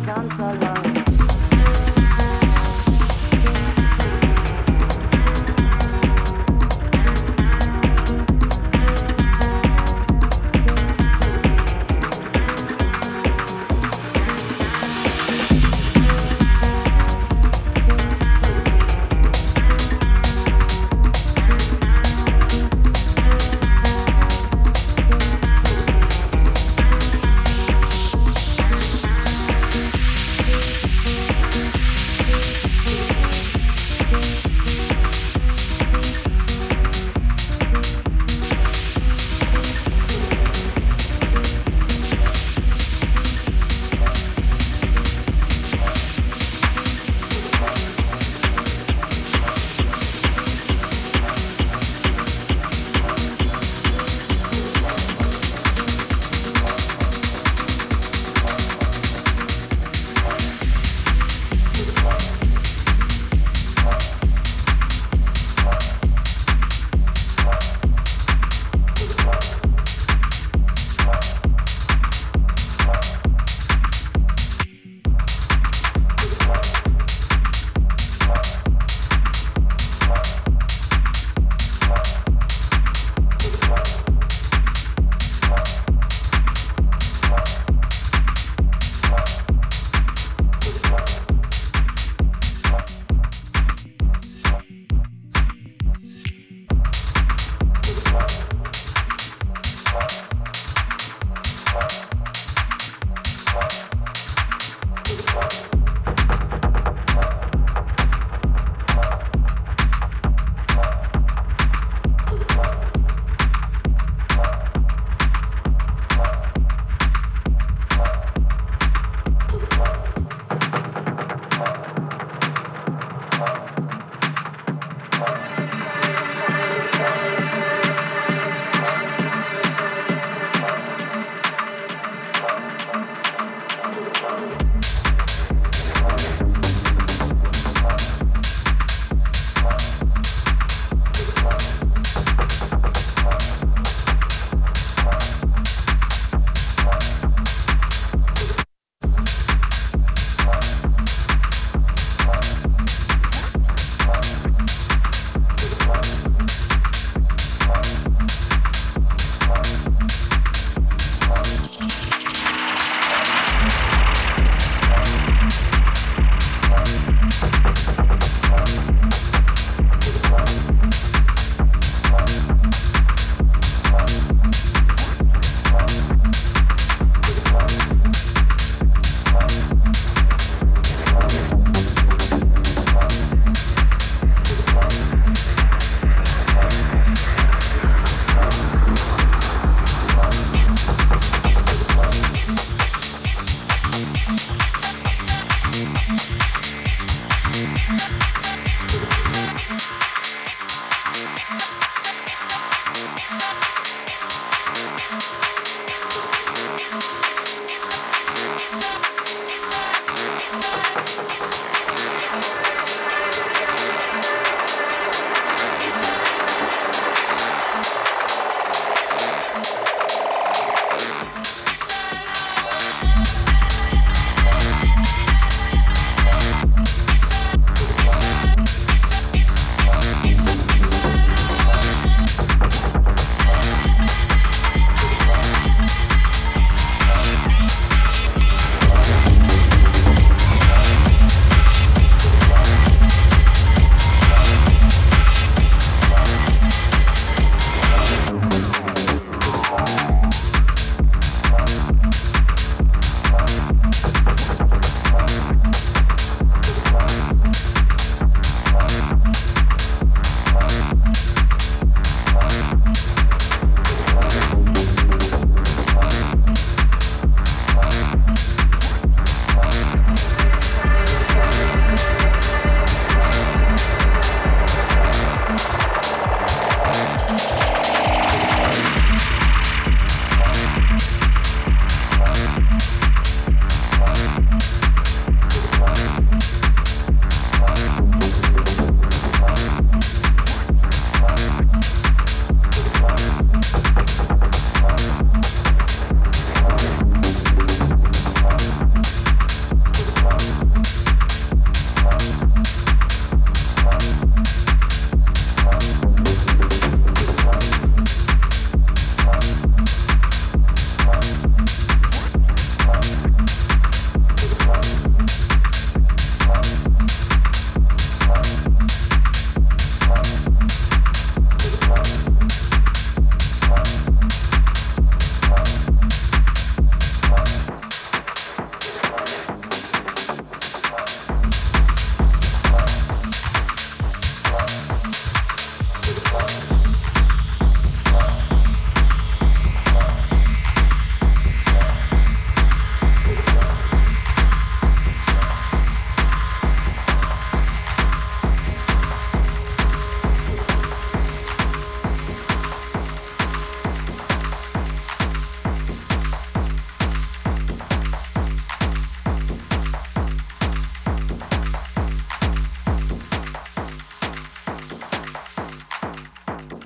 unten